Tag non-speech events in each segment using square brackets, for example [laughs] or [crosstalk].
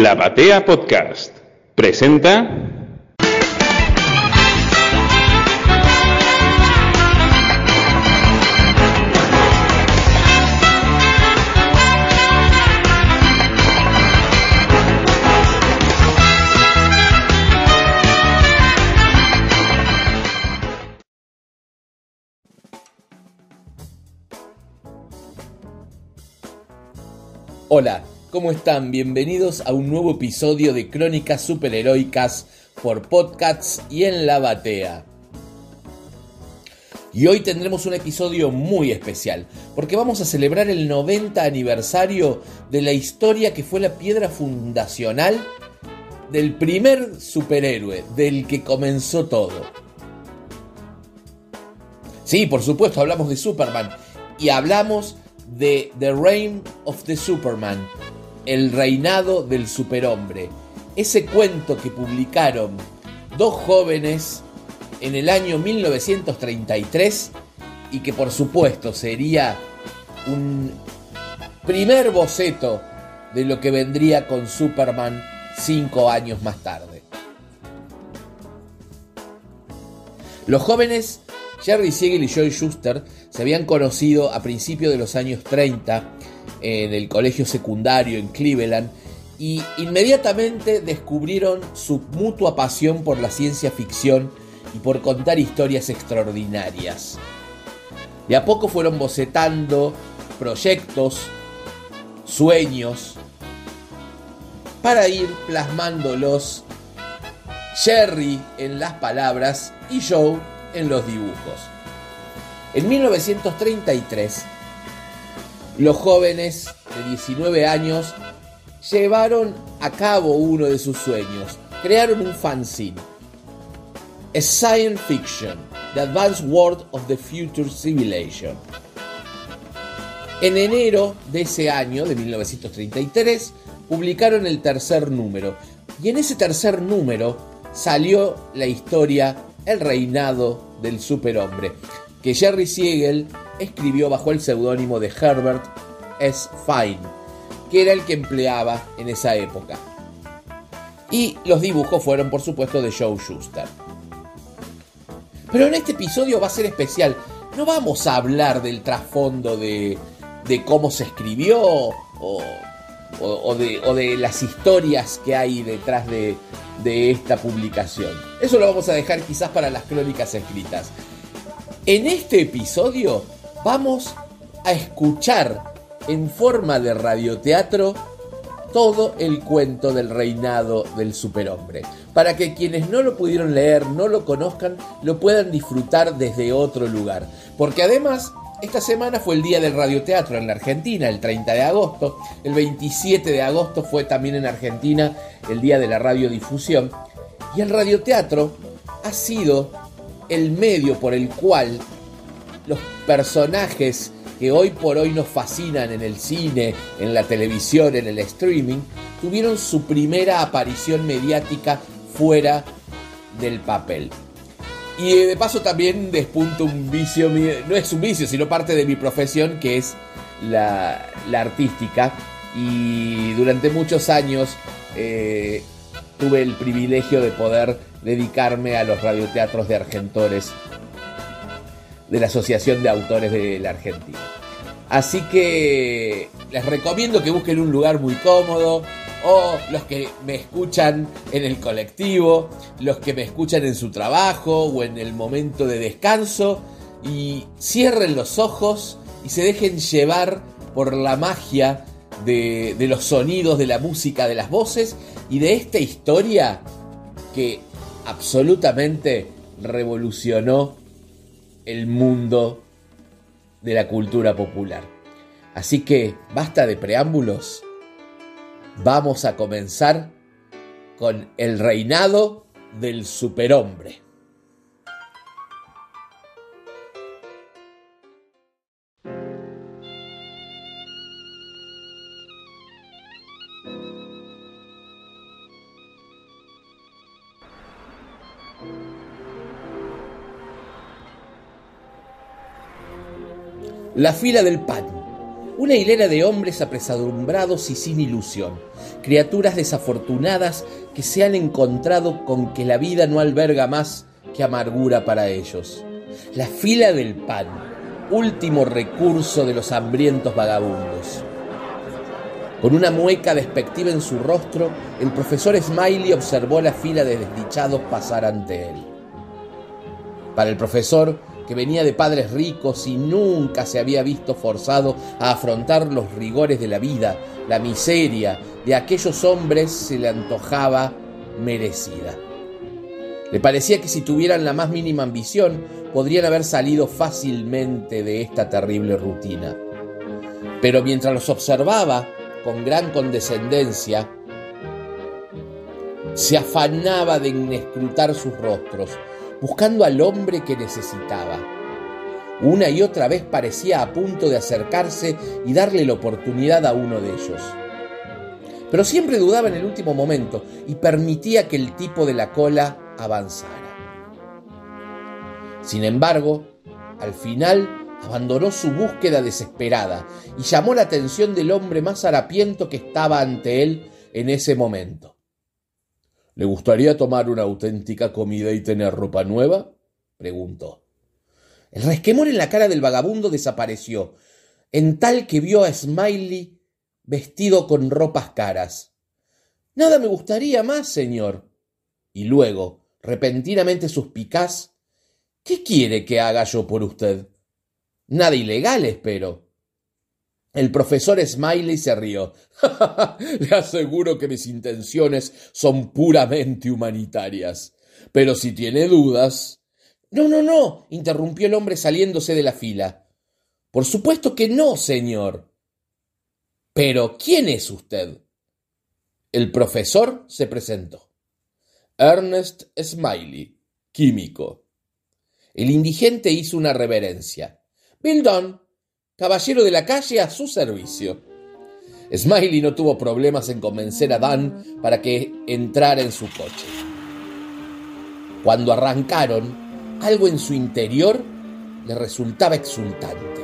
La Batea Podcast. Presenta. Hola, ¿cómo están? Bienvenidos a un nuevo episodio de Crónicas Superheroicas por Podcasts y en la Batea. Y hoy tendremos un episodio muy especial, porque vamos a celebrar el 90 aniversario de la historia que fue la piedra fundacional del primer superhéroe, del que comenzó todo. Sí, por supuesto, hablamos de Superman y hablamos de The Reign of the Superman, El reinado del superhombre. Ese cuento que publicaron dos jóvenes en el año 1933 y que por supuesto sería un primer boceto de lo que vendría con Superman cinco años más tarde. Los jóvenes Jerry Siegel y Joy Schuster se habían conocido a principios de los años 30 en el colegio secundario en Cleveland y inmediatamente descubrieron su mutua pasión por la ciencia ficción y por contar historias extraordinarias. De a poco fueron bocetando proyectos, sueños, para ir plasmándolos Jerry en las palabras y Joe en los dibujos. En 1933, los jóvenes de 19 años llevaron a cabo uno de sus sueños. Crearon un fanzine. A Science Fiction, The Advanced World of the Future Civilization. En enero de ese año, de 1933, publicaron el tercer número. Y en ese tercer número salió la historia El reinado del superhombre, que Jerry Siegel escribió bajo el seudónimo de Herbert S. Fine, que era el que empleaba en esa época. Y los dibujos fueron, por supuesto, de Joe Schuster. Pero en este episodio va a ser especial. No vamos a hablar del trasfondo de, cómo se escribió o, o, de, o, de, las historias que hay detrás de, de esta publicación. Eso lo vamos a dejar quizás para las crónicas escritas. En este episodio vamos a escuchar en forma de radioteatro todo el cuento del reinado del superhombre, para que quienes no lo pudieron leer, no lo conozcan, lo puedan disfrutar desde otro lugar. Porque además, esta semana fue el día del radioteatro en la Argentina, el 30 de agosto, el 27 de agosto fue también en Argentina el día de la radiodifusión, y el radioteatro ha sido el medio por el cual los personajes que hoy por hoy nos fascinan en el cine, en la televisión, en el streaming, tuvieron su primera aparición mediática fuera del papel. Y de paso también despunto un vicio, no es un vicio, sino parte de mi profesión, que es la, artística. Y durante muchos años eh, tuve el privilegio de poder dedicarme a los radioteatros de Argentores de la Asociación de Autores de la Argentina. Así que les recomiendo que busquen un lugar muy cómodo o los que me escuchan en el colectivo, los que me escuchan en su trabajo o en el momento de descanso y cierren los ojos y se dejen llevar por la magia de, de los sonidos, de la música, de las voces y de esta historia que absolutamente revolucionó el mundo de la cultura popular. Así que basta de preámbulos. Vamos a comenzar con el reinado del superhombre. La fila del pan. Una hilera de hombres apresadumbrados y sin ilusión, criaturas desafortunadas que se han encontrado con que la vida no alberga más que amargura para ellos. La fila del pan, último recurso de los hambrientos vagabundos. Con una mueca despectiva en su rostro, el profesor Smiley observó la fila de desdichados pasar ante él. Para el profesor, que venía de padres ricos y nunca se había visto forzado a afrontar los rigores de la vida, la miseria de aquellos hombres se le antojaba merecida. Le parecía que si tuvieran la más mínima ambición, podrían haber salido fácilmente de esta terrible rutina. Pero mientras los observaba, con gran condescendencia, se afanaba de inescrutar sus rostros, buscando al hombre que necesitaba. Una y otra vez parecía a punto de acercarse y darle la oportunidad a uno de ellos. Pero siempre dudaba en el último momento y permitía que el tipo de la cola avanzara. Sin embargo, al final abandonó su búsqueda desesperada y llamó la atención del hombre más harapiento que estaba ante él en ese momento. ¿Le gustaría tomar una auténtica comida y tener ropa nueva? preguntó. El resquemor en la cara del vagabundo desapareció, en tal que vio a Smiley vestido con ropas caras. Nada me gustaría más, señor. Y luego, repentinamente suspicaz, ¿qué quiere que haga yo por usted? Nada ilegal, espero. El profesor Smiley se rió. [laughs] Le aseguro que mis intenciones son puramente humanitarias. Pero si tiene dudas. No, no, no, interrumpió el hombre saliéndose de la fila. Por supuesto que no, señor. Pero, ¿quién es usted? El profesor se presentó. Ernest Smiley, químico. El indigente hizo una reverencia. Bildon, caballero de la calle a su servicio. Smiley no tuvo problemas en convencer a Dan para que entrara en su coche. Cuando arrancaron, algo en su interior le resultaba exultante.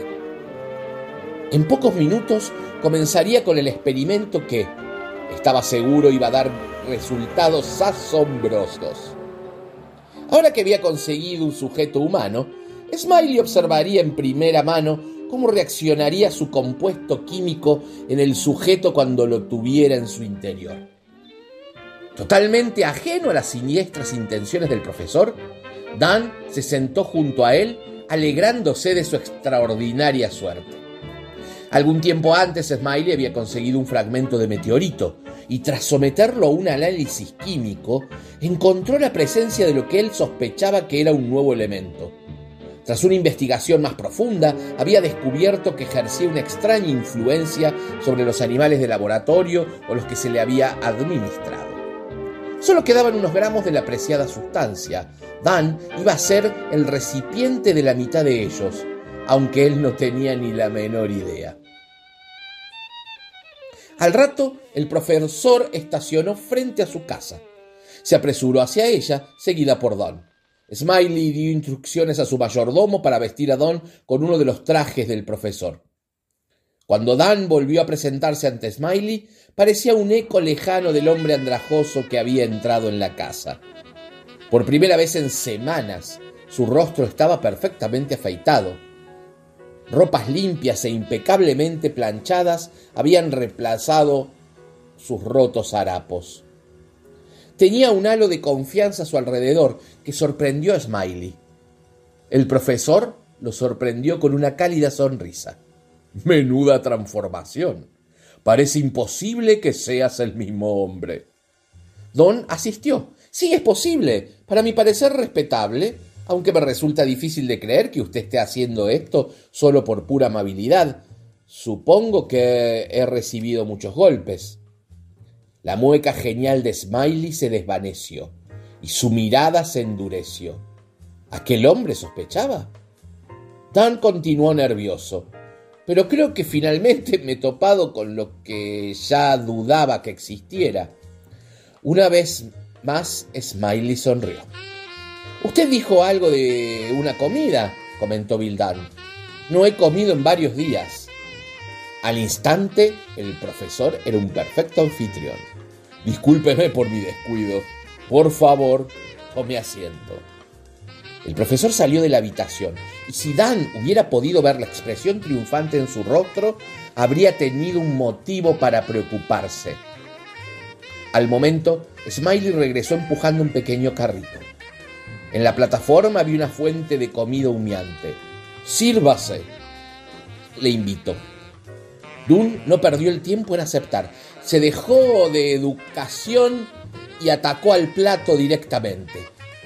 En pocos minutos comenzaría con el experimento que, estaba seguro, iba a dar resultados asombrosos. Ahora que había conseguido un sujeto humano, Smiley observaría en primera mano cómo reaccionaría su compuesto químico en el sujeto cuando lo tuviera en su interior. Totalmente ajeno a las siniestras intenciones del profesor, Dan se sentó junto a él, alegrándose de su extraordinaria suerte. Algún tiempo antes, Smiley había conseguido un fragmento de meteorito y tras someterlo a un análisis químico, encontró la presencia de lo que él sospechaba que era un nuevo elemento, tras una investigación más profunda, había descubierto que ejercía una extraña influencia sobre los animales de laboratorio o los que se le había administrado. Solo quedaban unos gramos de la preciada sustancia. Dan iba a ser el recipiente de la mitad de ellos, aunque él no tenía ni la menor idea. Al rato, el profesor estacionó frente a su casa. Se apresuró hacia ella, seguida por Don. Smiley dio instrucciones a su mayordomo para vestir a Don con uno de los trajes del profesor. Cuando Dan volvió a presentarse ante Smiley, parecía un eco lejano del hombre andrajoso que había entrado en la casa. Por primera vez en semanas, su rostro estaba perfectamente afeitado. Ropas limpias e impecablemente planchadas habían reemplazado sus rotos harapos. Tenía un halo de confianza a su alrededor que sorprendió a Smiley. El profesor lo sorprendió con una cálida sonrisa. Menuda transformación. Parece imposible que seas el mismo hombre. Don asistió. Sí, es posible. Para mi parecer respetable, aunque me resulta difícil de creer que usted esté haciendo esto solo por pura amabilidad. Supongo que he recibido muchos golpes. La mueca genial de Smiley se desvaneció y su mirada se endureció. ¿Aquel hombre sospechaba? Dan continuó nervioso, pero creo que finalmente me he topado con lo que ya dudaba que existiera. Una vez más, Smiley sonrió. Usted dijo algo de una comida, comentó Bill No he comido en varios días. Al instante, el profesor era un perfecto anfitrión. Discúlpeme por mi descuido. Por favor, tome asiento. El profesor salió de la habitación y si Dan hubiera podido ver la expresión triunfante en su rostro, habría tenido un motivo para preocuparse. Al momento, Smiley regresó empujando un pequeño carrito. En la plataforma había una fuente de comida humeante. Sírvase, le invitó. Dunn no perdió el tiempo en aceptar. Se dejó de educación y atacó al plato directamente.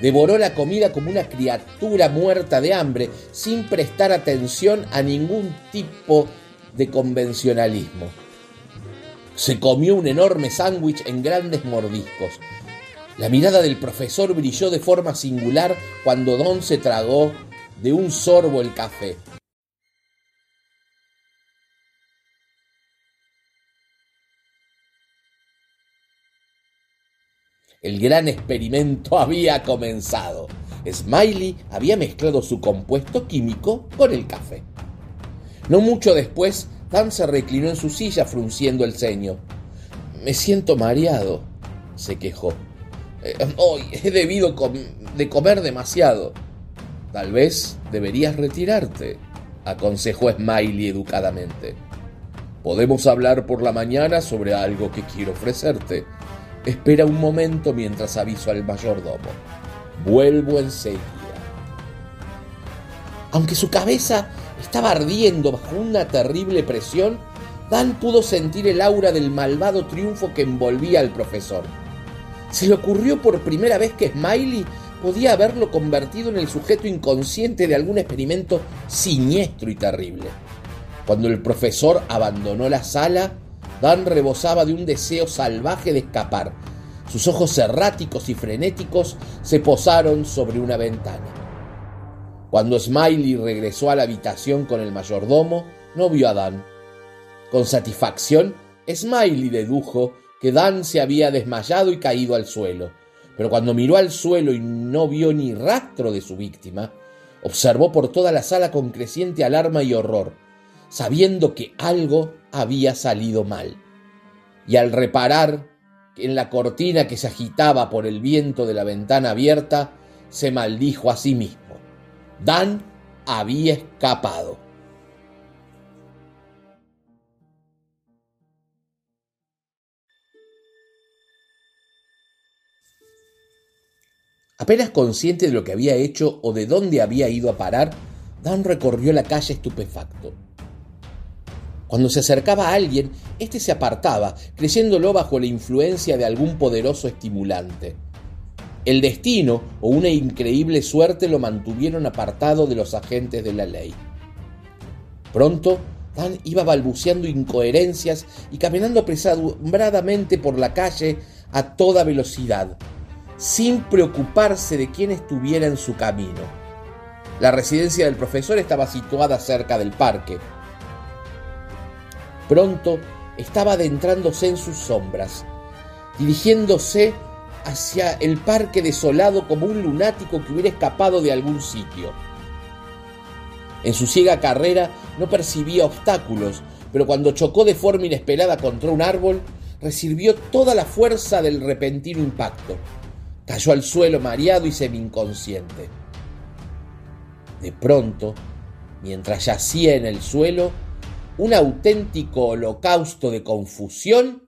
Devoró la comida como una criatura muerta de hambre, sin prestar atención a ningún tipo de convencionalismo. Se comió un enorme sándwich en grandes mordiscos. La mirada del profesor brilló de forma singular cuando Don se tragó de un sorbo el café. El gran experimento había comenzado. Smiley había mezclado su compuesto químico con el café. No mucho después, Dan se reclinó en su silla frunciendo el ceño. Me siento mareado, se quejó. Eh, hoy he debido de comer demasiado. Tal vez deberías retirarte, aconsejó Smiley educadamente. Podemos hablar por la mañana sobre algo que quiero ofrecerte. Espera un momento mientras aviso al mayordomo. Vuelvo enseguida. Aunque su cabeza estaba ardiendo bajo una terrible presión, Dan pudo sentir el aura del malvado triunfo que envolvía al profesor. Se le ocurrió por primera vez que Smiley podía haberlo convertido en el sujeto inconsciente de algún experimento siniestro y terrible. Cuando el profesor abandonó la sala, Dan rebosaba de un deseo salvaje de escapar. Sus ojos erráticos y frenéticos se posaron sobre una ventana. Cuando Smiley regresó a la habitación con el mayordomo, no vio a Dan. Con satisfacción, Smiley dedujo que Dan se había desmayado y caído al suelo, pero cuando miró al suelo y no vio ni rastro de su víctima, observó por toda la sala con creciente alarma y horror sabiendo que algo había salido mal. Y al reparar en la cortina que se agitaba por el viento de la ventana abierta, se maldijo a sí mismo. Dan había escapado. Apenas consciente de lo que había hecho o de dónde había ido a parar, Dan recorrió la calle estupefacto. Cuando se acercaba a alguien, éste se apartaba, creyéndolo bajo la influencia de algún poderoso estimulante. El destino o una increíble suerte lo mantuvieron apartado de los agentes de la ley. Pronto, Dan iba balbuceando incoherencias y caminando apresuradamente por la calle a toda velocidad, sin preocuparse de quién estuviera en su camino. La residencia del profesor estaba situada cerca del parque, Pronto estaba adentrándose en sus sombras, dirigiéndose hacia el parque desolado como un lunático que hubiera escapado de algún sitio. En su ciega carrera no percibía obstáculos, pero cuando chocó de forma inesperada contra un árbol, recibió toda la fuerza del repentino impacto. Cayó al suelo mareado y semi-inconsciente. De pronto, mientras yacía en el suelo, un auténtico holocausto de confusión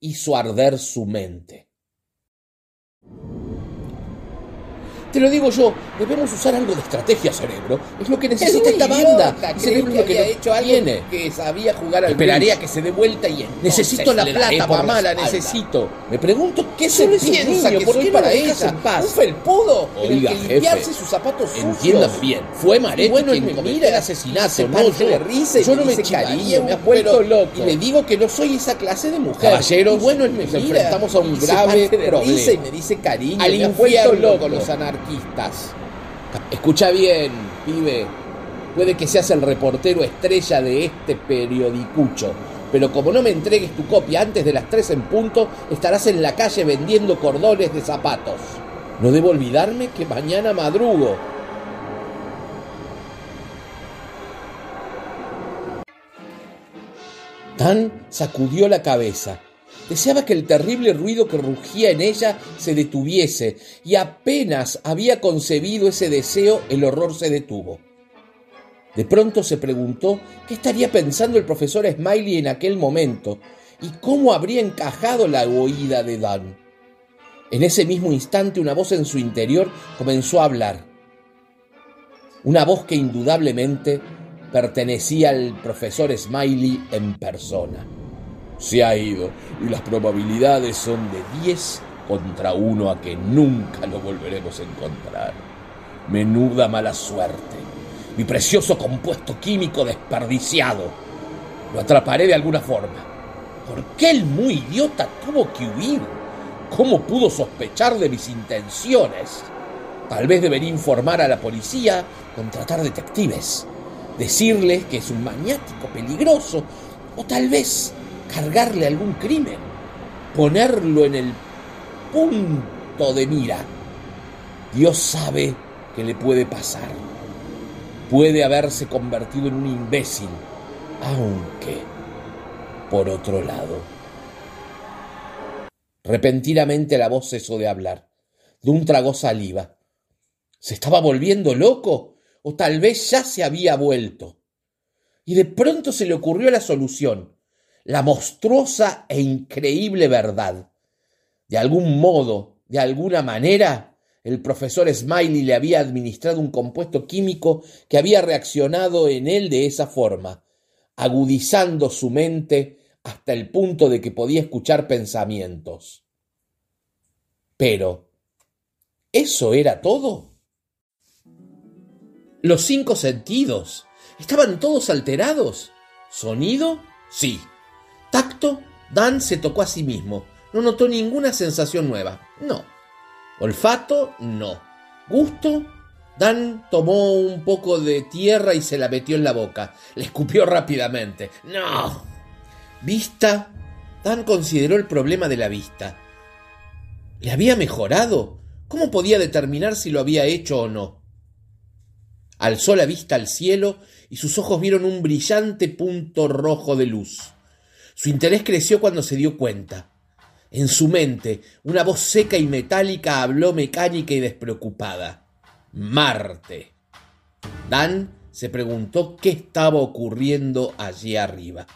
hizo arder su mente. Te lo digo yo, debemos usar algo de estrategia, cerebro. Es lo que necesita esta banda. cerebro es lo que, hecho tiene. que sabía jugar al Esperaría que se dé vuelta y Necesito la plata, mamá, la necesito. Me pregunto qué se piensa que ¿por qué para ella? Un felpudo. Oiga, que limpiarse sus zapatos Entiendan bien. Fue Maretti bueno, quien cometió el asesinato, no yo. Risa yo no me cariño, me ha puesto loco. Y le digo que no soy esa clase de mujer. Caballeros, bueno, nos enfrentamos a un grave problema. y me dice cariño, al infierno loco los anarquistas Escucha bien, pibe. Puede que seas el reportero estrella de este periodicucho, pero como no me entregues tu copia antes de las 3 en punto, estarás en la calle vendiendo cordones de zapatos. No debo olvidarme que mañana madrugo. Dan sacudió la cabeza. Deseaba que el terrible ruido que rugía en ella se detuviese, y apenas había concebido ese deseo, el horror se detuvo. De pronto se preguntó qué estaría pensando el profesor Smiley en aquel momento y cómo habría encajado la oída de Dan. En ese mismo instante una voz en su interior comenzó a hablar. Una voz que indudablemente pertenecía al profesor Smiley en persona. Se ha ido y las probabilidades son de 10 contra uno a que nunca lo volveremos a encontrar. Menuda mala suerte. Mi precioso compuesto químico desperdiciado. Lo atraparé de alguna forma. ¿Por qué el muy idiota tuvo que huir? ¿Cómo pudo sospechar de mis intenciones? Tal vez debería informar a la policía, contratar detectives, decirles que es un maniático peligroso, o tal vez cargarle algún crimen, ponerlo en el punto de mira. Dios sabe que le puede pasar. Puede haberse convertido en un imbécil, aunque, por otro lado, repentinamente la voz cesó de hablar. De un tragó saliva. ¿Se estaba volviendo loco? ¿O tal vez ya se había vuelto? Y de pronto se le ocurrió la solución la monstruosa e increíble verdad. De algún modo, de alguna manera, el profesor Smiley le había administrado un compuesto químico que había reaccionado en él de esa forma, agudizando su mente hasta el punto de que podía escuchar pensamientos. Pero, ¿eso era todo? Los cinco sentidos. ¿Estaban todos alterados? ¿Sonido? Sí. Tacto, Dan se tocó a sí mismo. No notó ninguna sensación nueva. No. Olfato, no. Gusto, Dan tomó un poco de tierra y se la metió en la boca. Le escupió rápidamente. No. Vista. Dan consideró el problema de la vista. ¿Le había mejorado? ¿Cómo podía determinar si lo había hecho o no? Alzó la vista al cielo y sus ojos vieron un brillante punto rojo de luz. Su interés creció cuando se dio cuenta. En su mente, una voz seca y metálica habló mecánica y despreocupada. Marte. Dan se preguntó qué estaba ocurriendo allí arriba.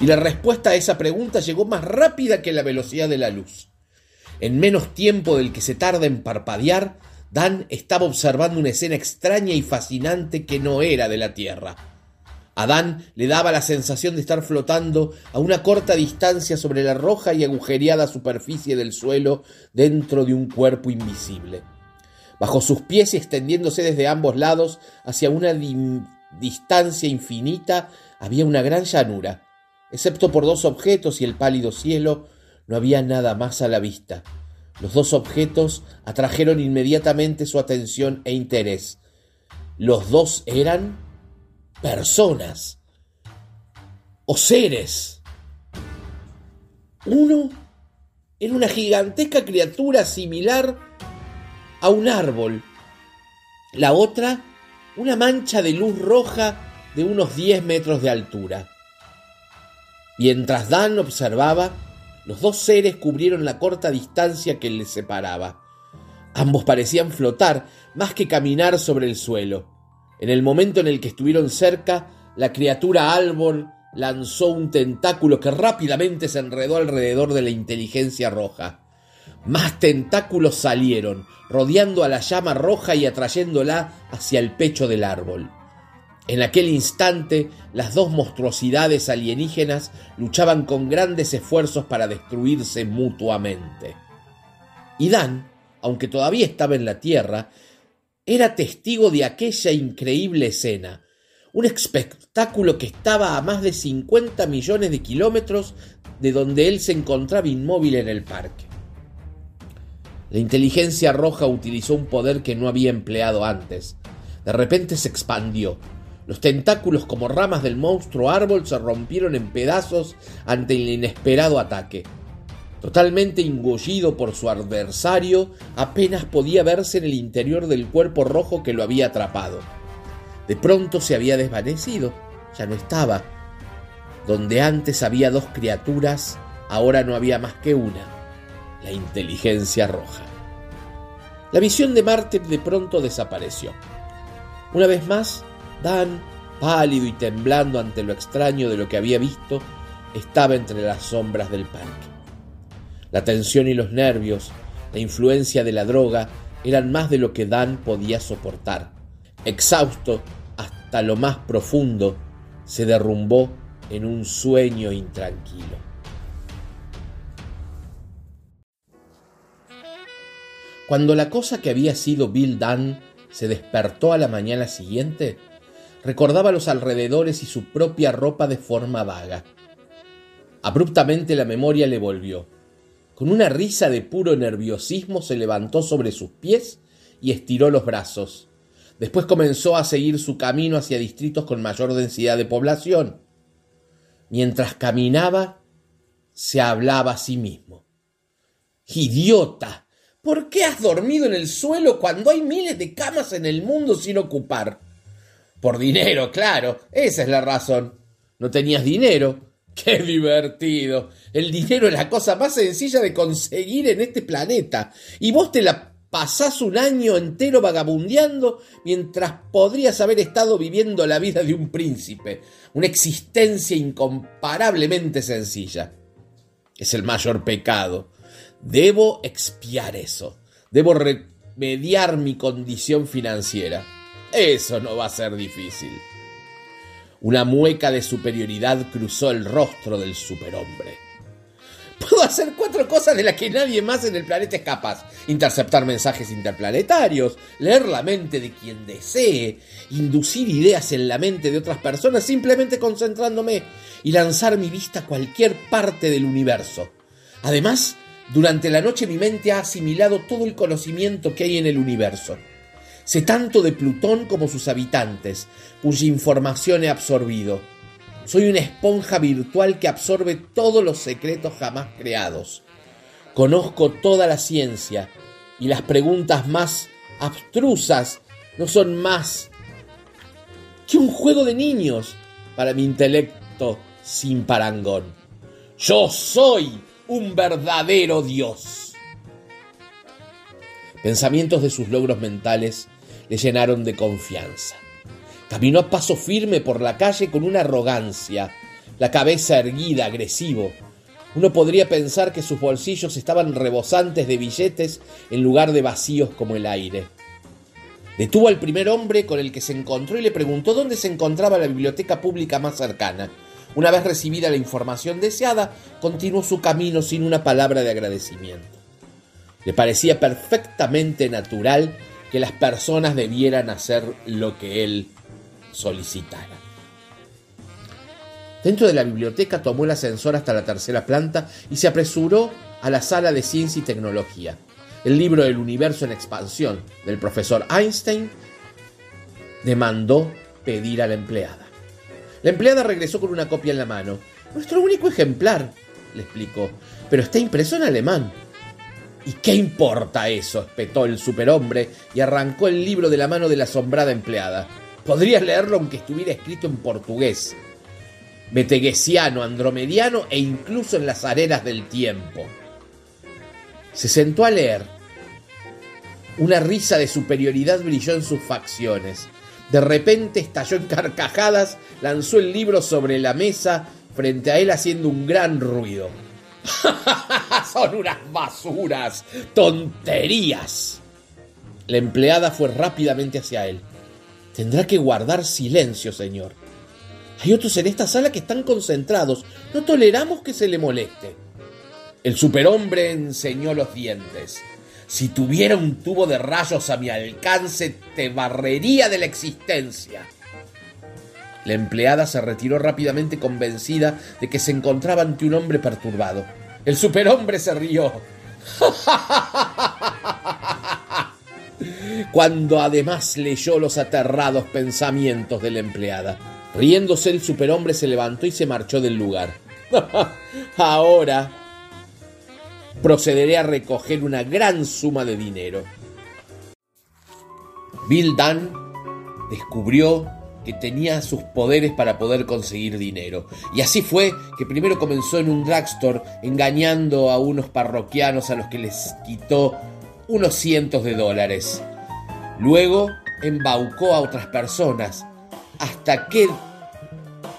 Y la respuesta a esa pregunta llegó más rápida que la velocidad de la luz. En menos tiempo del que se tarda en parpadear, Dan estaba observando una escena extraña y fascinante que no era de la Tierra. Adán le daba la sensación de estar flotando a una corta distancia sobre la roja y agujereada superficie del suelo dentro de un cuerpo invisible. Bajo sus pies y extendiéndose desde ambos lados hacia una distancia infinita había una gran llanura. Excepto por dos objetos y el pálido cielo, no había nada más a la vista. Los dos objetos atrajeron inmediatamente su atención e interés. Los dos eran personas o seres. Uno era una gigantesca criatura similar a un árbol. La otra, una mancha de luz roja de unos 10 metros de altura. Mientras Dan observaba, los dos seres cubrieron la corta distancia que les separaba. Ambos parecían flotar más que caminar sobre el suelo. En el momento en el que estuvieron cerca, la criatura árbol lanzó un tentáculo que rápidamente se enredó alrededor de la inteligencia roja. Más tentáculos salieron, rodeando a la llama roja y atrayéndola hacia el pecho del árbol. En aquel instante, las dos monstruosidades alienígenas luchaban con grandes esfuerzos para destruirse mutuamente. Y Dan, aunque todavía estaba en la Tierra, era testigo de aquella increíble escena, un espectáculo que estaba a más de 50 millones de kilómetros de donde él se encontraba inmóvil en el parque. La inteligencia roja utilizó un poder que no había empleado antes. De repente se expandió. Los tentáculos como ramas del monstruo árbol se rompieron en pedazos ante el inesperado ataque. Totalmente engullido por su adversario, apenas podía verse en el interior del cuerpo rojo que lo había atrapado. De pronto se había desvanecido, ya no estaba. Donde antes había dos criaturas, ahora no había más que una, la inteligencia roja. La visión de Marte de pronto desapareció. Una vez más, Dan, pálido y temblando ante lo extraño de lo que había visto, estaba entre las sombras del parque. La tensión y los nervios, la influencia de la droga, eran más de lo que Dan podía soportar. Exhausto hasta lo más profundo, se derrumbó en un sueño intranquilo. Cuando la cosa que había sido Bill Dunn se despertó a la mañana siguiente, recordaba los alrededores y su propia ropa de forma vaga. Abruptamente la memoria le volvió. Con una risa de puro nerviosismo se levantó sobre sus pies y estiró los brazos. Después comenzó a seguir su camino hacia distritos con mayor densidad de población. Mientras caminaba, se hablaba a sí mismo. ¡Idiota! ¿Por qué has dormido en el suelo cuando hay miles de camas en el mundo sin ocupar? Por dinero, claro, esa es la razón. ¿No tenías dinero? ¡Qué divertido! El dinero es la cosa más sencilla de conseguir en este planeta. Y vos te la pasás un año entero vagabundeando mientras podrías haber estado viviendo la vida de un príncipe. Una existencia incomparablemente sencilla. Es el mayor pecado. Debo expiar eso. Debo remediar mi condición financiera. Eso no va a ser difícil. Una mueca de superioridad cruzó el rostro del superhombre. Puedo hacer cuatro cosas de las que nadie más en el planeta es capaz. Interceptar mensajes interplanetarios, leer la mente de quien desee, inducir ideas en la mente de otras personas simplemente concentrándome y lanzar mi vista a cualquier parte del universo. Además, durante la noche mi mente ha asimilado todo el conocimiento que hay en el universo. Sé tanto de Plutón como sus habitantes, cuya información he absorbido. Soy una esponja virtual que absorbe todos los secretos jamás creados. Conozco toda la ciencia y las preguntas más abstrusas no son más que un juego de niños para mi intelecto sin parangón. Yo soy un verdadero Dios. Pensamientos de sus logros mentales le llenaron de confianza. Caminó a paso firme por la calle con una arrogancia, la cabeza erguida, agresivo. Uno podría pensar que sus bolsillos estaban rebosantes de billetes en lugar de vacíos como el aire. Detuvo al primer hombre con el que se encontró y le preguntó dónde se encontraba la biblioteca pública más cercana. Una vez recibida la información deseada, continuó su camino sin una palabra de agradecimiento. Le parecía perfectamente natural que las personas debieran hacer lo que él solicitara. Dentro de la biblioteca tomó el ascensor hasta la tercera planta y se apresuró a la sala de ciencia y tecnología. El libro El universo en expansión del profesor Einstein demandó pedir a la empleada. La empleada regresó con una copia en la mano. Nuestro único ejemplar, le explicó, pero está impreso en alemán. ¿Y qué importa eso? espetó el superhombre y arrancó el libro de la mano de la asombrada empleada. Podrías leerlo aunque estuviera escrito en portugués, meteguesiano, andromediano e incluso en las arenas del tiempo. Se sentó a leer. Una risa de superioridad brilló en sus facciones. De repente estalló en carcajadas, lanzó el libro sobre la mesa frente a él haciendo un gran ruido. [laughs] Son unas basuras, tonterías. La empleada fue rápidamente hacia él. Tendrá que guardar silencio, señor. Hay otros en esta sala que están concentrados. No toleramos que se le moleste. El superhombre enseñó los dientes. Si tuviera un tubo de rayos a mi alcance, te barrería de la existencia. La empleada se retiró rápidamente convencida de que se encontraba ante un hombre perturbado. El superhombre se rió. [laughs] Cuando además leyó los aterrados pensamientos de la empleada. Riéndose el superhombre se levantó y se marchó del lugar. [laughs] Ahora procederé a recoger una gran suma de dinero. Bill Dunn descubrió que tenía sus poderes para poder conseguir dinero. Y así fue que primero comenzó en un drugstore engañando a unos parroquianos a los que les quitó unos cientos de dólares. Luego embaucó a otras personas hasta que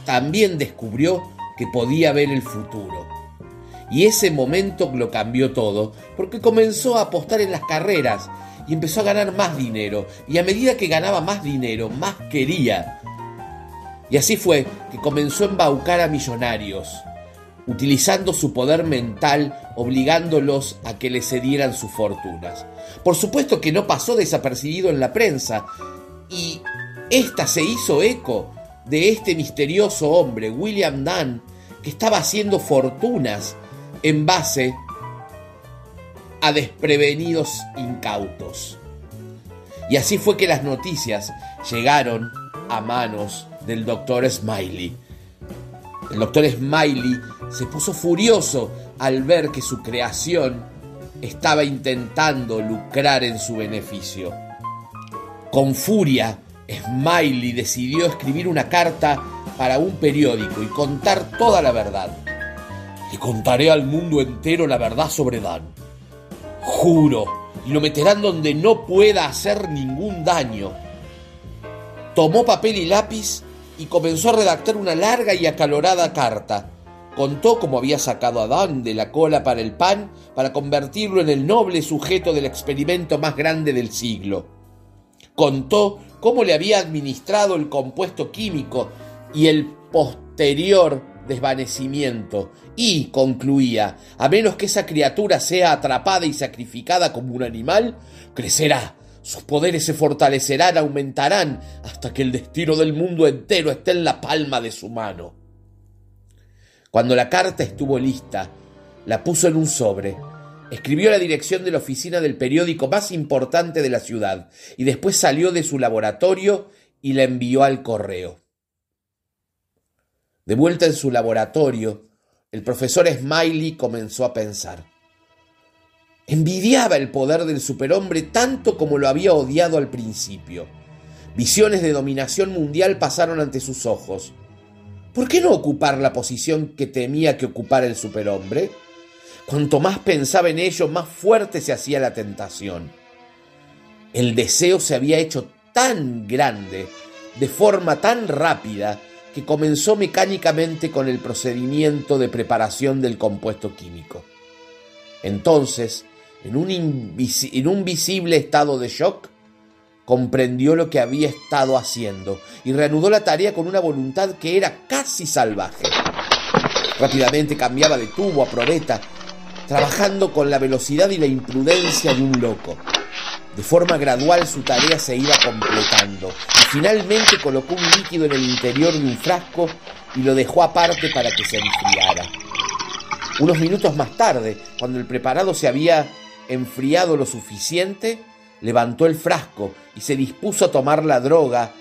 también descubrió que podía ver el futuro. Y ese momento lo cambió todo, porque comenzó a apostar en las carreras y empezó a ganar más dinero. Y a medida que ganaba más dinero, más quería. Y así fue que comenzó a embaucar a millonarios, utilizando su poder mental, obligándolos a que le cedieran sus fortunas. Por supuesto que no pasó desapercibido en la prensa, y esta se hizo eco de este misterioso hombre, William Dunn, que estaba haciendo fortunas en base a desprevenidos incautos. Y así fue que las noticias llegaron a manos del doctor Smiley. El doctor Smiley se puso furioso al ver que su creación estaba intentando lucrar en su beneficio. Con furia, Smiley decidió escribir una carta para un periódico y contar toda la verdad. Y contaré al mundo entero la verdad sobre Dan. Juro, y lo meterán donde no pueda hacer ningún daño. Tomó papel y lápiz y comenzó a redactar una larga y acalorada carta. Contó cómo había sacado a Dan de la cola para el pan para convertirlo en el noble sujeto del experimento más grande del siglo. Contó cómo le había administrado el compuesto químico y el posterior desvanecimiento y concluía, a menos que esa criatura sea atrapada y sacrificada como un animal, crecerá, sus poderes se fortalecerán, aumentarán, hasta que el destino del mundo entero esté en la palma de su mano. Cuando la carta estuvo lista, la puso en un sobre, escribió la dirección de la oficina del periódico más importante de la ciudad y después salió de su laboratorio y la envió al correo. De vuelta en su laboratorio, el profesor Smiley comenzó a pensar. Envidiaba el poder del superhombre tanto como lo había odiado al principio. Visiones de dominación mundial pasaron ante sus ojos. ¿Por qué no ocupar la posición que temía que ocupara el superhombre? Cuanto más pensaba en ello, más fuerte se hacía la tentación. El deseo se había hecho tan grande, de forma tan rápida, que comenzó mecánicamente con el procedimiento de preparación del compuesto químico. Entonces, en un, en visible estado de shock, comprendió lo que había estado haciendo y reanudó la tarea con una voluntad que era casi salvaje. Rápidamente cambiaba de tubo a probeta, trabajando con la velocidad y la imprudencia de un loco. De forma gradual su tarea se iba completando y finalmente colocó un líquido en el interior de un frasco y lo dejó aparte para que se enfriara. Unos minutos más tarde, cuando el preparado se había enfriado lo suficiente, levantó el frasco y se dispuso a tomar la droga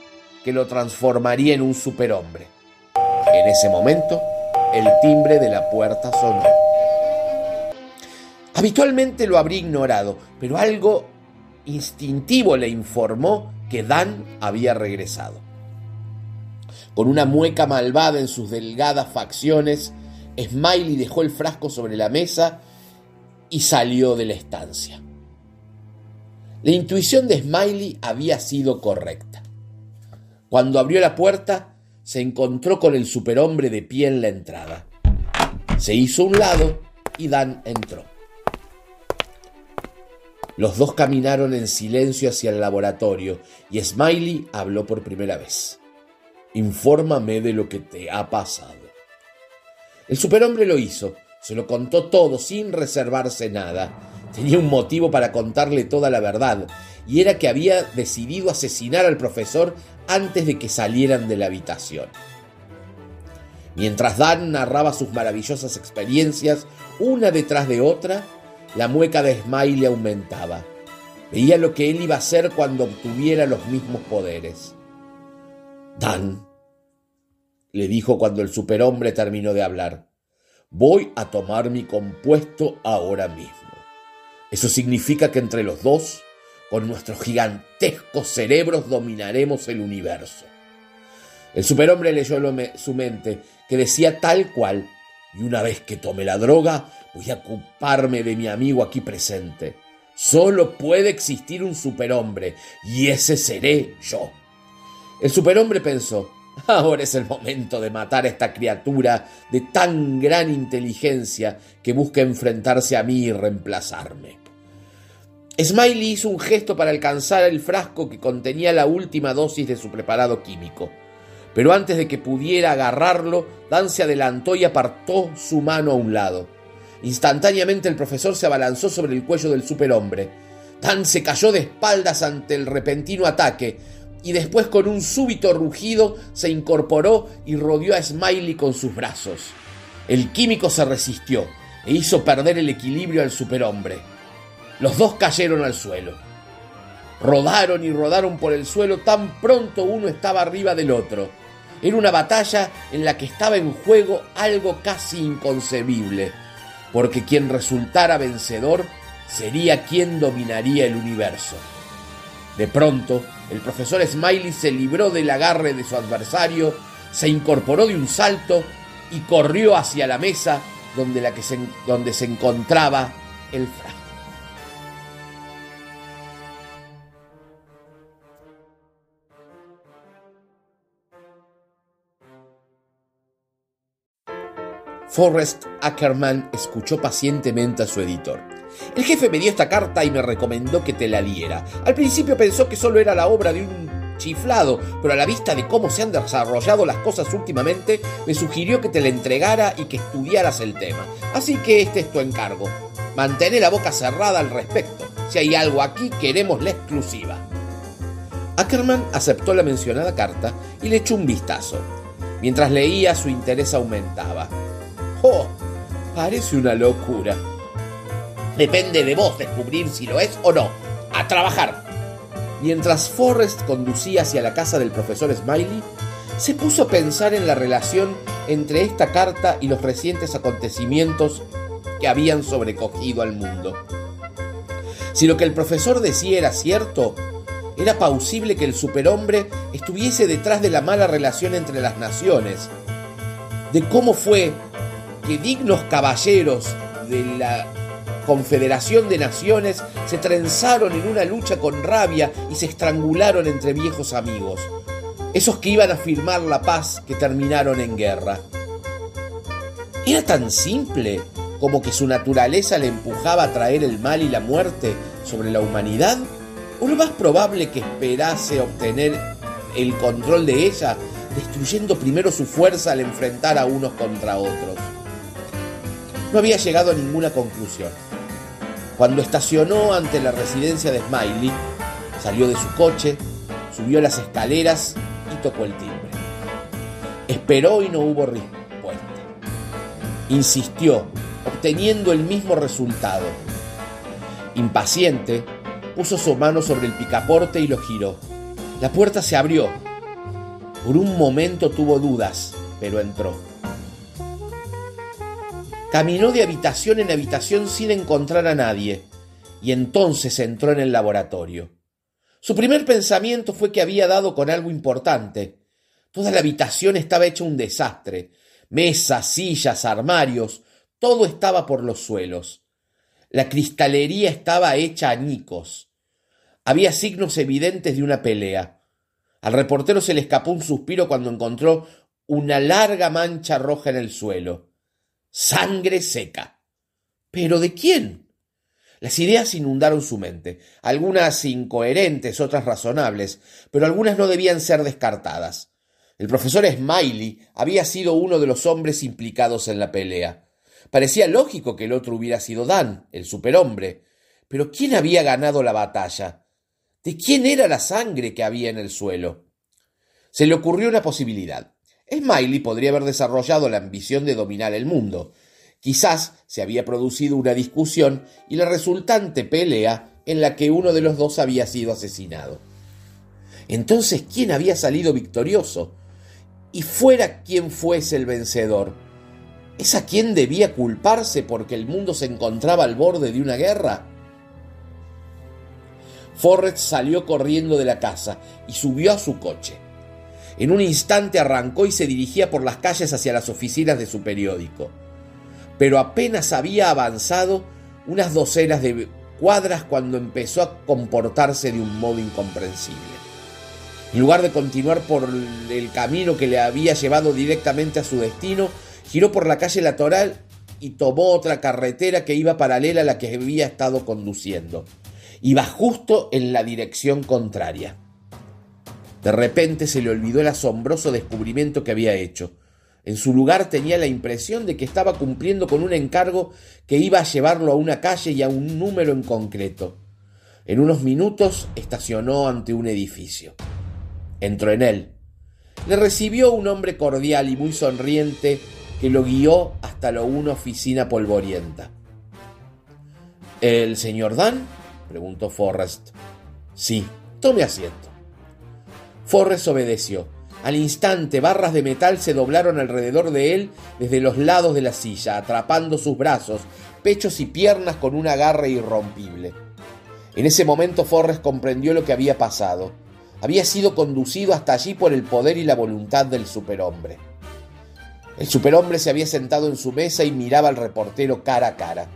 que lo transformaría en un superhombre. En ese momento, el timbre de la puerta sonó. Habitualmente lo habría ignorado, pero algo instintivo le informó que Dan había regresado. Con una mueca malvada en sus delgadas facciones, Smiley dejó el frasco sobre la mesa y salió de la estancia. La intuición de Smiley había sido correcta. Cuando abrió la puerta, se encontró con el superhombre de pie en la entrada. Se hizo un lado y Dan entró. Los dos caminaron en silencio hacia el laboratorio y Smiley habló por primera vez. Infórmame de lo que te ha pasado. El superhombre lo hizo, se lo contó todo sin reservarse nada. Tenía un motivo para contarle toda la verdad, y era que había decidido asesinar al profesor antes de que salieran de la habitación. Mientras Dan narraba sus maravillosas experiencias, una detrás de otra, la mueca de Smiley aumentaba. Veía lo que él iba a hacer cuando obtuviera los mismos poderes. Dan, le dijo cuando el superhombre terminó de hablar, voy a tomar mi compuesto ahora mismo. Eso significa que entre los dos, con nuestros gigantescos cerebros, dominaremos el universo. El superhombre leyó su mente, que decía tal cual, y una vez que tome la droga, voy a ocuparme de mi amigo aquí presente. Solo puede existir un superhombre, y ese seré yo. El superhombre pensó, [laughs] ahora es el momento de matar a esta criatura de tan gran inteligencia que busca enfrentarse a mí y reemplazarme. Smiley hizo un gesto para alcanzar el frasco que contenía la última dosis de su preparado químico. Pero antes de que pudiera agarrarlo, Dan se adelantó y apartó su mano a un lado. Instantáneamente el profesor se abalanzó sobre el cuello del superhombre. Dan se cayó de espaldas ante el repentino ataque y después con un súbito rugido se incorporó y rodeó a Smiley con sus brazos. El químico se resistió e hizo perder el equilibrio al superhombre. Los dos cayeron al suelo. Rodaron y rodaron por el suelo tan pronto uno estaba arriba del otro. Era una batalla en la que estaba en juego algo casi inconcebible, porque quien resultara vencedor sería quien dominaría el universo. De pronto, el profesor Smiley se libró del agarre de su adversario, se incorporó de un salto y corrió hacia la mesa donde, se, se encontraba el frasco. Forrest Ackerman escuchó pacientemente a su editor. El jefe me dio esta carta y me recomendó que te la liera. Al principio pensó que solo era la obra de un chiflado, pero a la vista de cómo se han desarrollado las cosas últimamente, me sugirió que te la entregara y que estudiaras el tema. Así que este es tu encargo. Mantén la boca cerrada al respecto. Si hay algo aquí, queremos la exclusiva. Ackerman aceptó la mencionada carta y le echó un vistazo. Mientras leía, su interés aumentaba. ¡Oh! Parece una locura. Depende de vos descubrir si lo es o no. ¡A trabajar! Mientras Forrest conducía hacia la casa del profesor Smiley, se puso a pensar en la relación entre esta carta y los recientes acontecimientos que habían sobrecogido al mundo. Si lo que el profesor decía era cierto, era plausible que el superhombre estuviese detrás de la mala relación entre las naciones, de cómo fue que dignos caballeros de la Confederación de Naciones se trenzaron en una lucha con rabia y se estrangularon entre viejos amigos, esos que iban a firmar la paz que terminaron en guerra. ¿Era tan simple como que su naturaleza le empujaba a traer el mal y la muerte sobre la humanidad? ¿O lo más probable que esperase obtener el control de ella, destruyendo primero su fuerza al enfrentar a unos contra otros? no había llegado a ninguna conclusión. Cuando estacionó ante la residencia de Smiley, salió de su coche, subió las escaleras y tocó el timbre. Esperó y no hubo respuesta. Insistió, obteniendo el mismo resultado. Impaciente, puso su mano sobre el picaporte y lo giró. La puerta se abrió. Por un momento tuvo dudas, pero entró. Caminó de habitación en habitación sin encontrar a nadie, y entonces entró en el laboratorio. Su primer pensamiento fue que había dado con algo importante. Toda la habitación estaba hecha un desastre. Mesas, sillas, armarios, todo estaba por los suelos. La cristalería estaba hecha añicos. Había signos evidentes de una pelea. Al reportero se le escapó un suspiro cuando encontró una larga mancha roja en el suelo sangre seca. ¿Pero de quién? Las ideas inundaron su mente, algunas incoherentes, otras razonables, pero algunas no debían ser descartadas. El profesor Smiley había sido uno de los hombres implicados en la pelea. Parecía lógico que el otro hubiera sido Dan, el superhombre. Pero ¿quién había ganado la batalla? ¿De quién era la sangre que había en el suelo? Se le ocurrió una posibilidad. Smiley podría haber desarrollado la ambición de dominar el mundo. Quizás se había producido una discusión y la resultante pelea en la que uno de los dos había sido asesinado. Entonces, ¿quién había salido victorioso? Y fuera quien fuese el vencedor, ¿es a quien debía culparse porque el mundo se encontraba al borde de una guerra? Forrest salió corriendo de la casa y subió a su coche. En un instante arrancó y se dirigía por las calles hacia las oficinas de su periódico. Pero apenas había avanzado unas docenas de cuadras cuando empezó a comportarse de un modo incomprensible. En lugar de continuar por el camino que le había llevado directamente a su destino, giró por la calle lateral y tomó otra carretera que iba paralela a la que había estado conduciendo. Iba justo en la dirección contraria. De repente se le olvidó el asombroso descubrimiento que había hecho. En su lugar tenía la impresión de que estaba cumpliendo con un encargo que iba a llevarlo a una calle y a un número en concreto. En unos minutos estacionó ante un edificio. Entró en él. Le recibió un hombre cordial y muy sonriente que lo guió hasta la una oficina polvorienta. ¿El señor Dan? preguntó Forrest. Sí, tome asiento. Forrest obedeció. Al instante, barras de metal se doblaron alrededor de él desde los lados de la silla, atrapando sus brazos, pechos y piernas con una garra irrompible. En ese momento Forrest comprendió lo que había pasado. Había sido conducido hasta allí por el poder y la voluntad del superhombre. El superhombre se había sentado en su mesa y miraba al reportero cara a cara.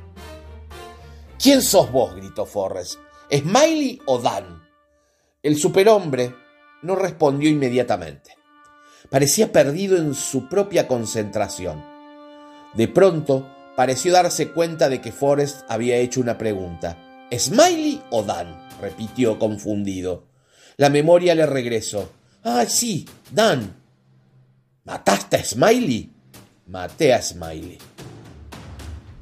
¿Quién sos vos? gritó Forrest. ¿Smiley o Dan? El superhombre no respondió inmediatamente. Parecía perdido en su propia concentración. De pronto pareció darse cuenta de que Forrest había hecho una pregunta. ¿Smiley o Dan? repitió confundido. La memoria le regresó. Ah, sí, Dan. ¿Mataste a Smiley? Maté a Smiley.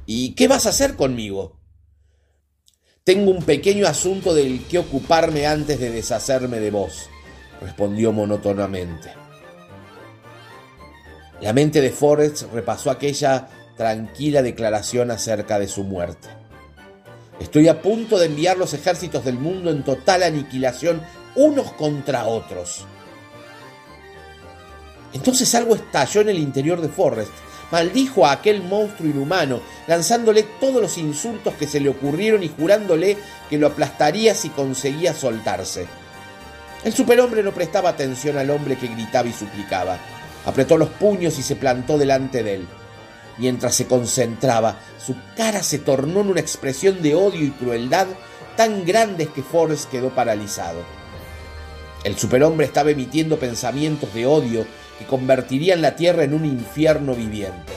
¿Y qué vas a hacer conmigo? Tengo un pequeño asunto del que ocuparme antes de deshacerme de vos, respondió monótonamente. La mente de Forrest repasó aquella tranquila declaración acerca de su muerte. Estoy a punto de enviar los ejércitos del mundo en total aniquilación unos contra otros. Entonces algo estalló en el interior de Forrest. Maldijo a aquel monstruo inhumano, lanzándole todos los insultos que se le ocurrieron y jurándole que lo aplastaría si conseguía soltarse. El superhombre no prestaba atención al hombre que gritaba y suplicaba. Apretó los puños y se plantó delante de él. Mientras se concentraba, su cara se tornó en una expresión de odio y crueldad tan grandes que Forrest quedó paralizado. El superhombre estaba emitiendo pensamientos de odio que convertirían la tierra en un infierno viviente.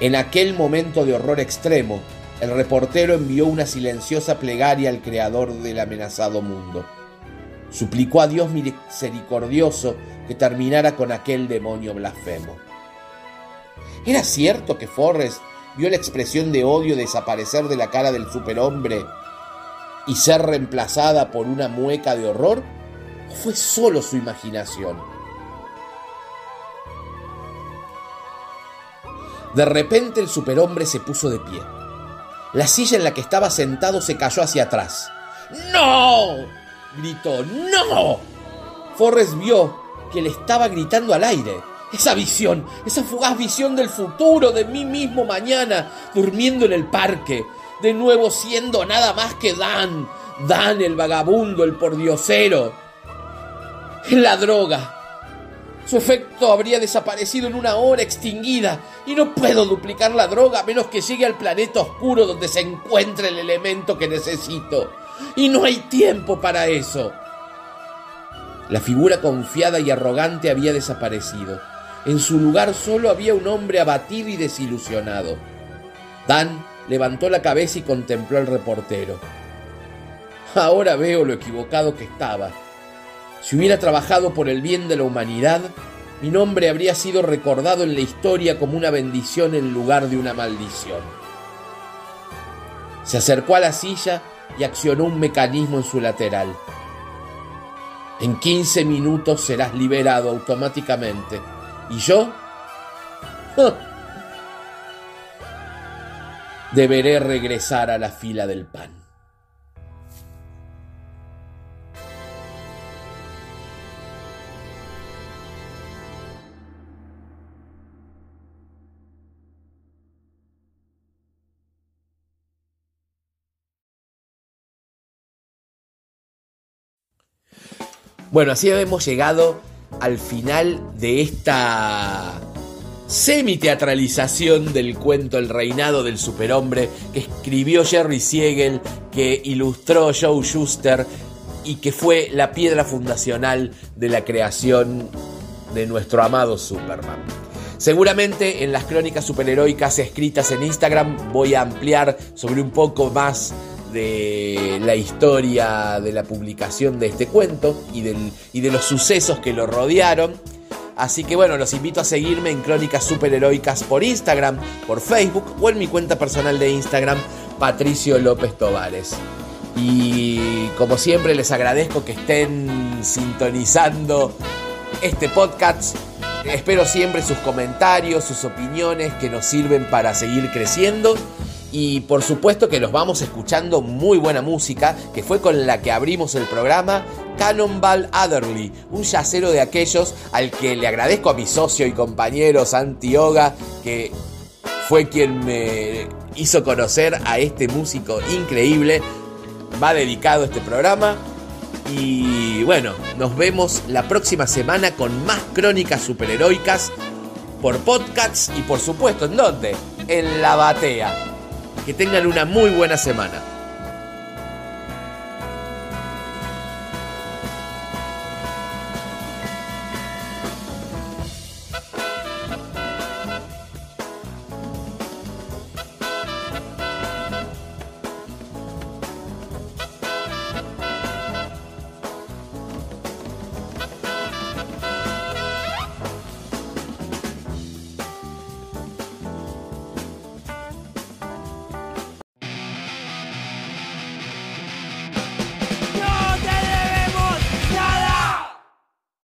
En aquel momento de horror extremo, el reportero envió una silenciosa plegaria al creador del amenazado mundo. Suplicó a Dios misericordioso que terminara con aquel demonio blasfemo. ¿Era cierto que Forrest vio la expresión de odio desaparecer de la cara del superhombre y ser reemplazada por una mueca de horror? ¿O fue solo su imaginación? De repente el superhombre se puso de pie. La silla en la que estaba sentado se cayó hacia atrás. ¡No! Gritó. ¡No! Forrest vio que le estaba gritando al aire. Esa visión, esa fugaz visión del futuro, de mí mismo mañana, durmiendo en el parque, de nuevo siendo nada más que Dan, Dan el vagabundo, el pordiosero. La droga, su efecto habría desaparecido en una hora extinguida y no puedo duplicar la droga a menos que llegue al planeta oscuro donde se encuentre el elemento que necesito. Y no hay tiempo para eso. La figura confiada y arrogante había desaparecido. En su lugar solo había un hombre abatido y desilusionado. Dan levantó la cabeza y contempló al reportero. Ahora veo lo equivocado que estaba. Si hubiera trabajado por el bien de la humanidad, mi nombre habría sido recordado en la historia como una bendición en lugar de una maldición. Se acercó a la silla y accionó un mecanismo en su lateral. En 15 minutos serás liberado automáticamente. ¿Y yo? Deberé regresar a la fila del pan. Bueno, así hemos llegado al final de esta semi-teatralización del cuento El reinado del superhombre que escribió Jerry Siegel, que ilustró Joe Schuster y que fue la piedra fundacional de la creación de nuestro amado Superman. Seguramente en las crónicas superheroicas escritas en Instagram voy a ampliar sobre un poco más de la historia de la publicación de este cuento y, y de los sucesos que lo rodearon. Así que bueno, los invito a seguirme en Crónicas Superheroicas por Instagram, por Facebook o en mi cuenta personal de Instagram, Patricio López Tovares. Y como siempre les agradezco que estén sintonizando este podcast. Espero siempre sus comentarios, sus opiniones que nos sirven para seguir creciendo. Y por supuesto que los vamos escuchando muy buena música, que fue con la que abrimos el programa, Cannonball Adderley, un yacero de aquellos al que le agradezco a mi socio y compañero Santi Yoga, que fue quien me hizo conocer a este músico increíble. Va dedicado este programa. Y bueno, nos vemos la próxima semana con más crónicas superheroicas por podcasts y por supuesto, ¿en dónde? En la batea. Que tengan una muy buena semana.